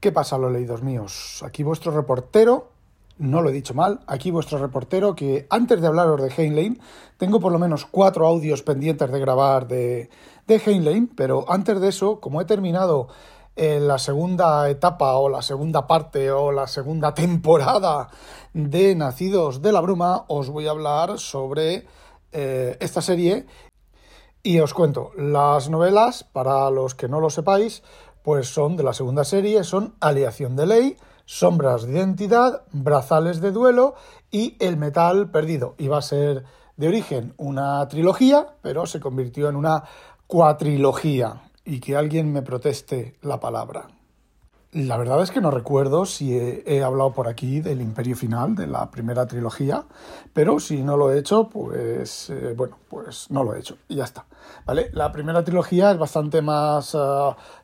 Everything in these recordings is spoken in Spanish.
¿Qué pasa, los leídos míos? Aquí vuestro reportero, no lo he dicho mal, aquí vuestro reportero que antes de hablaros de Heinlein, tengo por lo menos cuatro audios pendientes de grabar de, Heinlein, pero antes de eso, como he terminado en la segunda etapa o la segunda parte o la segunda temporada de Nacidos de la Bruma, os voy a hablar sobre eh, esta serie y os cuento, las novelas, para los que no lo sepáis, pues son de la segunda serie, son Aleación de Ley, Sombras de Identidad, Brazales de Duelo y El Metal Perdido. Iba a ser de origen una trilogía, pero se convirtió en una cuatrilogía. Y que alguien me proteste la palabra. La verdad es que no recuerdo si he, hablado por aquí del Imperio Final, de la primera trilogía, pero si no lo he hecho, pues eh, bueno, pues no lo he hecho y ya está. ¿Vale? La primera trilogía es bastante más eh,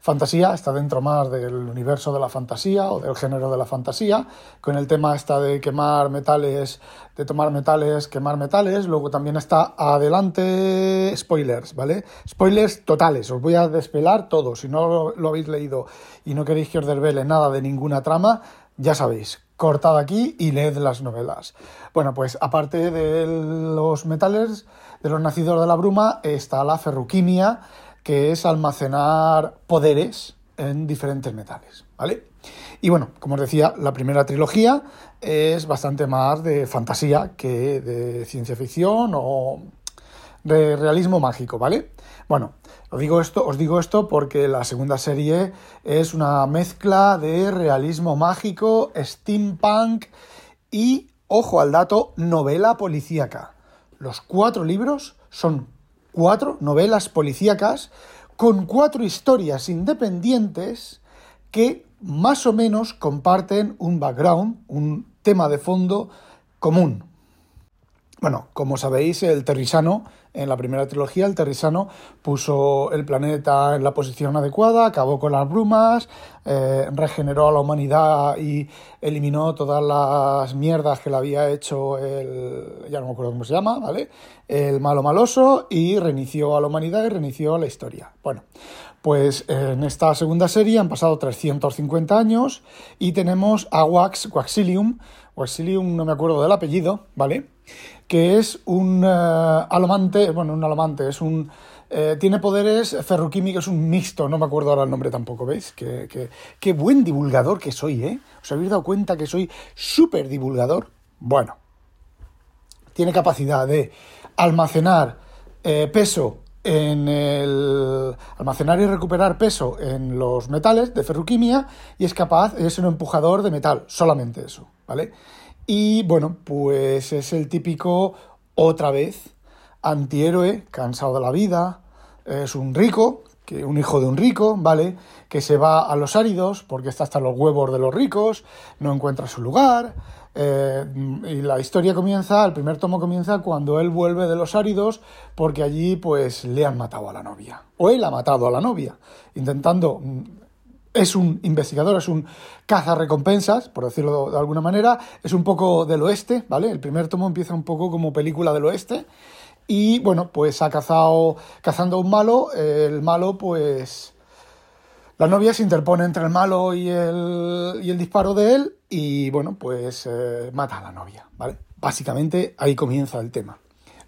fantasía, está dentro más del universo de la fantasía o del género de la fantasía, con el tema esta de quemar metales, de tomar metales, quemar metales. Luego también está adelante spoilers, ¿vale? Spoilers totales, os voy a despelar todo. Si no lo habéis leído y no queréis que os desvele nada de ninguna trama, ya sabéis, cortad aquí y leed las novelas. Bueno, pues aparte de los metales, de los nacidos de la bruma, está la ferroquimia, que es almacenar poderes en diferentes metales, ¿vale? Y bueno, como os decía, la primera trilogía es bastante más de fantasía que de ciencia ficción o de realismo mágico, ¿vale? Bueno, os digo esto, os digo esto porque la segunda serie es una mezcla de realismo mágico, steampunk y, ojo al dato, novela policíaca. Los cuatro libros son cuatro novelas policíacas con cuatro historias independientes que más o menos comparten un background, un tema de fondo común. Bueno, como sabéis, el Terrisano, en la primera trilogía, el Terrisano puso el planeta en la posición adecuada, acabó con las brumas, eh, regeneró a la humanidad y eliminó todas las mierdas que le había hecho el. ya no me acuerdo cómo se llama, ¿vale? El malo maloso y reinició a la humanidad y reinició a la historia. Bueno, pues en esta segunda serie han pasado 350 años y tenemos a Wax, Waxilium, Waxilium no me acuerdo del apellido, ¿vale? Que es un uh, alomante, bueno, un alomante, es un... Eh, tiene poderes ferroquímicos, un mixto, no me acuerdo ahora el nombre tampoco, ¿veis? Qué, buen divulgador que soy, ¿eh? ¿Os habéis dado cuenta que soy súper divulgador? Bueno, tiene capacidad de almacenar eh, peso en el almacenar y recuperar peso en los metales de ferroquimia y es capaz, es un empujador de metal, solamente eso, ¿vale? Y bueno, pues es el típico, otra vez, antihéroe, cansado de la vida, es un rico, que un hijo de un rico, ¿vale? Que se va a los áridos porque está hasta los huevos de los ricos, no encuentra su lugar, eh, y la historia comienza, el primer tomo comienza cuando él vuelve de los áridos porque allí pues le han matado a la novia. O él ha matado a la novia, intentando... Mm, es un investigador, es un recompensas por decirlo de alguna manera. Es un poco del oeste, ¿vale? El primer tomo empieza un poco como película del oeste. Y bueno, pues ha cazado, cazando a un malo. El malo, pues la novia se interpone entre el malo y el, y el disparo de él y bueno, pues eh, mata a la novia, ¿vale? Básicamente ahí comienza el tema.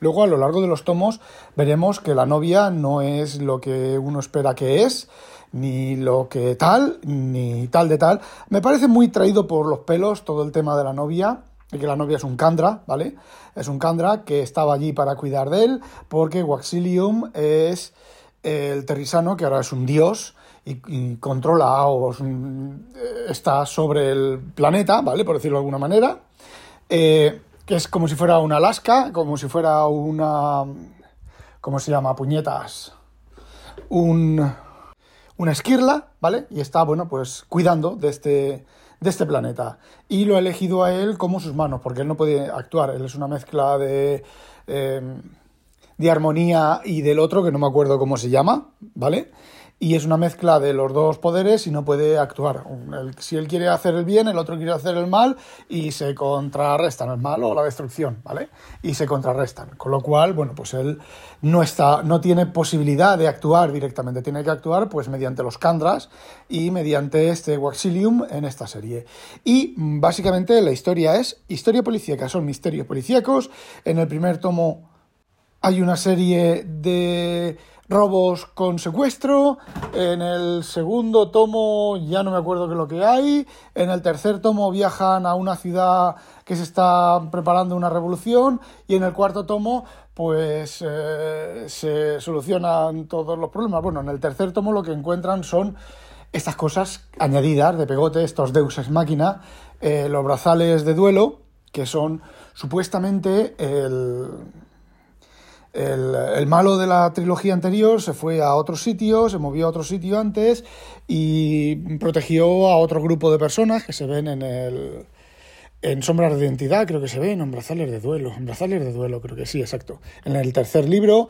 Luego a lo largo de los tomos veremos que la novia no es lo que uno espera que es, ni lo que tal, ni tal de tal. Me parece muy traído por los pelos todo el tema de la novia, y que la novia es un Kandra, ¿vale? Es un Kandra que estaba allí para cuidar de él, porque Waxilium es el terrisano, que ahora es un dios, y, controla o está sobre el planeta, ¿vale? Por decirlo de alguna manera. Eh, que es como si fuera una Alaska, como si fuera una... ¿Cómo se llama? Puñetas. Un, una esquirla, ¿vale? Y está, bueno, pues cuidando de este, de este planeta. Y lo ha elegido a él como sus manos, porque él no puede actuar. Él es una mezcla de, eh, de armonía y del otro, que no me acuerdo cómo se llama, ¿vale? Y es una mezcla de los dos poderes y no puede actuar. si él quiere hacer el bien, el otro quiere hacer el mal y se contrarrestan el mal o la destrucción, ¿vale? Y se contrarrestan. Con lo cual, bueno, pues él no está, no tiene posibilidad de actuar directamente, tiene que actuar pues mediante los Kandras y mediante este Waxilium en esta serie. Y básicamente la historia es historia policíaca, son misterios policíacos. En el primer tomo hay una serie de robos con secuestro. En el segundo tomo ya no me acuerdo qué es lo que hay. En el tercer tomo viajan a una ciudad que se está preparando una revolución. Y en el cuarto tomo pues eh, se solucionan todos los problemas. Bueno, en el tercer tomo lo que encuentran son estas cosas añadidas de pegote, estos deuses máquina, eh, los brazales de duelo, que son supuestamente el el, malo de la trilogía anterior se fue a otro sitio, se movió a otro sitio antes y protegió a otro grupo de personas que se ven en el, en Sombras de Identidad, creo que se ven, en Brazales de Duelo. En Brazales de Duelo, creo que sí, exacto. En el tercer libro.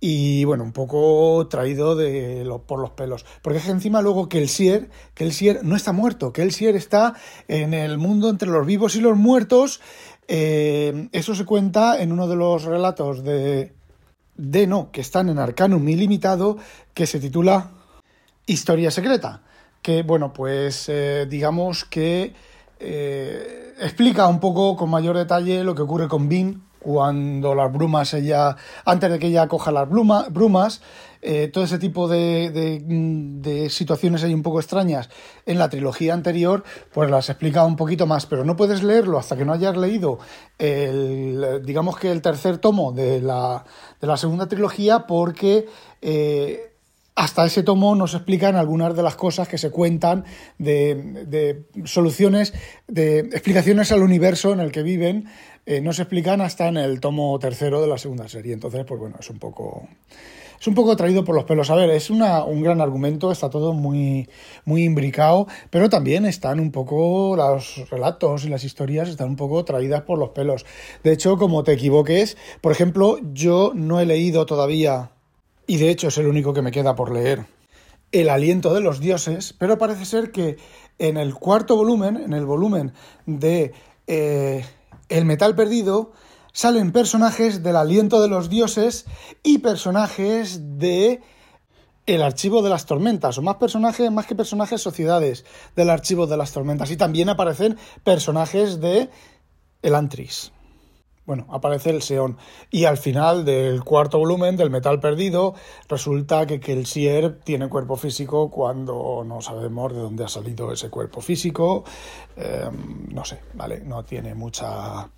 Y bueno, un poco traído de por los pelos. Porque es que encima luego el que el Sier no está muerto, que el Sier está en el mundo entre los vivos y los muertos. Eh, eso se cuenta en uno de los relatos de, de no, que están en Arcanum ilimitado, que se titula Historia Secreta, que bueno, pues eh, digamos que eh, explica un poco con mayor detalle lo que ocurre con Bean cuando las brumas ella, antes de que ella coja las brumas, eh, todo ese tipo de, de, situaciones ahí un poco extrañas en la trilogía anterior, pues las explica un poquito más, pero no puedes leerlo hasta que no hayas leído el, digamos que el tercer tomo de la, de la segunda trilogía, porque eh, hasta ese tomo nos explican algunas de las cosas que se cuentan de, soluciones, de explicaciones al universo en el que viven eh, no se explican hasta en el tomo tercero de la segunda serie. Entonces, pues bueno, es un poco. Es un poco traído por los pelos. A ver, es un gran argumento, está todo muy, muy imbricado, pero también están un poco los relatos y las historias están un poco traídas por los pelos. De hecho, como te equivoques, por ejemplo, yo no he leído todavía, y de hecho es el único que me queda por leer, El aliento de los dioses, pero parece ser que en el cuarto volumen, en el volumen de eh, el metal perdido salen personajes del aliento de los dioses y personajes de el archivo de las tormentas, o más personajes, más que personajes, sociedades del archivo de las tormentas. Y también aparecen personajes de el Antris. Bueno, aparece el Seón. Y al final del cuarto volumen del Metal Perdido, resulta que, el Sier tiene cuerpo físico cuando no sabemos de dónde ha salido ese cuerpo físico. Em, no sé, ¿vale? No tiene mucha.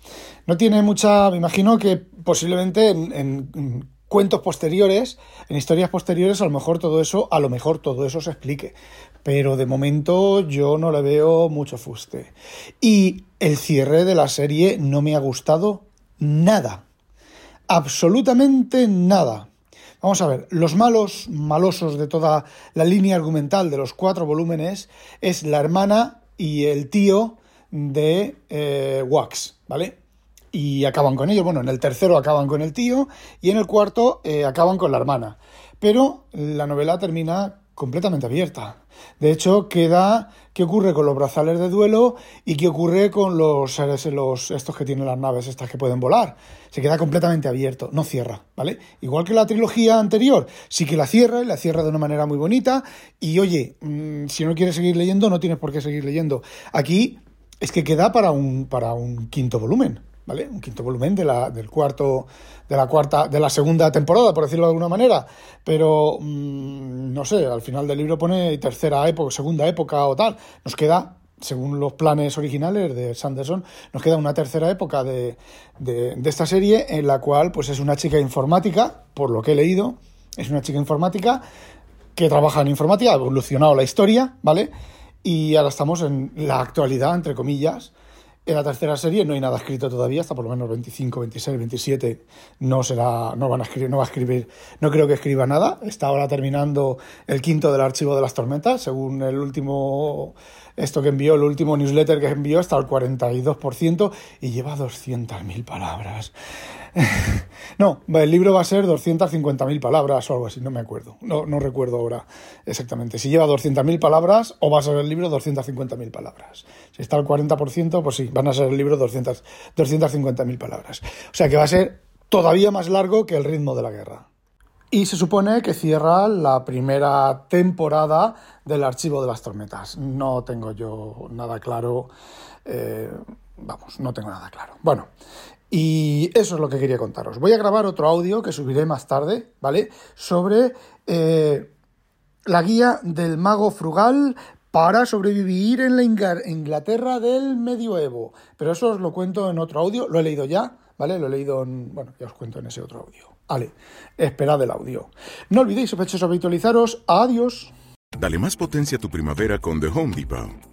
No tiene mucha. Me imagino que posiblemente en, cuentos posteriores, en historias posteriores, a lo mejor todo eso, a lo mejor todo eso se explique. Pero de momento yo no le veo mucho fuste. Y el cierre de la serie no me ha gustado nada. Absolutamente nada. Vamos a ver, los malos, malosos de toda la línea argumental de los cuatro volúmenes es la hermana y el tío de eh, Wax, ¿vale? Y acaban con ellos. Bueno, en el tercero acaban con el tío y en el cuarto eh, acaban con la hermana. Pero la novela termina completamente abierta. De hecho, queda qué ocurre con los brazales de duelo y qué ocurre con los seres, los, estos que tienen las naves, estas que pueden volar. Se queda completamente abierto, no cierra, ¿vale? Igual que la trilogía anterior, sí que la cierra y la cierra de una manera muy bonita. Y oye, mm, si no quieres seguir leyendo, no tienes por qué seguir leyendo. Aquí es que queda para un, para un quinto volumen. ¿Vale? Un quinto volumen de la, del cuarto, de la cuarta, de la segunda temporada, por decirlo de alguna manera. Pero, mm, no sé, al final del libro pone tercera época, segunda época o tal. Nos queda, según los planes originales de Sanderson, nos queda una tercera época de, de, de esta serie en la cual, pues es una chica informática, por lo que he leído, es una chica informática que trabaja en informática, ha evolucionado la historia, ¿vale? Y ahora estamos en la actualidad, entre comillas, En la tercera serie no hay nada escrito todavía, hasta por lo menos 25, 26, 27 no será, no van a escribir, no va a escribir, no creo que escriba nada. Está ahora terminando el quinto del archivo de las tormentas, según el último, esto que envió, el último newsletter que envió, está al 42% y lleva 200.000 palabras. no, el libro va a ser 250.000 palabras o algo así, no me acuerdo. No, no recuerdo ahora exactamente. Si lleva 200.000 palabras o va a ser el libro 250.000 palabras. Si está al 40%, pues sí, van a ser el libro 200, 250.000 palabras. O sea que va a ser todavía más largo que el ritmo de la guerra. Y se supone que cierra la primera temporada del Archivo de las Tormentas. No tengo yo nada claro. Eh, vamos, no tengo nada claro. Bueno, y eso es lo que quería contaros. Voy a grabar otro audio que subiré más tarde, ¿vale? Sobre eh, la guía del mago frugal para sobrevivir en la Inglaterra del medioevo. Pero eso os lo cuento en otro audio, lo he leído ya, ¿vale? Lo he leído en... Bueno, ya os cuento en ese otro audio. Vale, esperad el audio. No olvidéis, sospechosos, habitualizaros. Adiós. Dale más potencia a tu primavera con The Home Depot.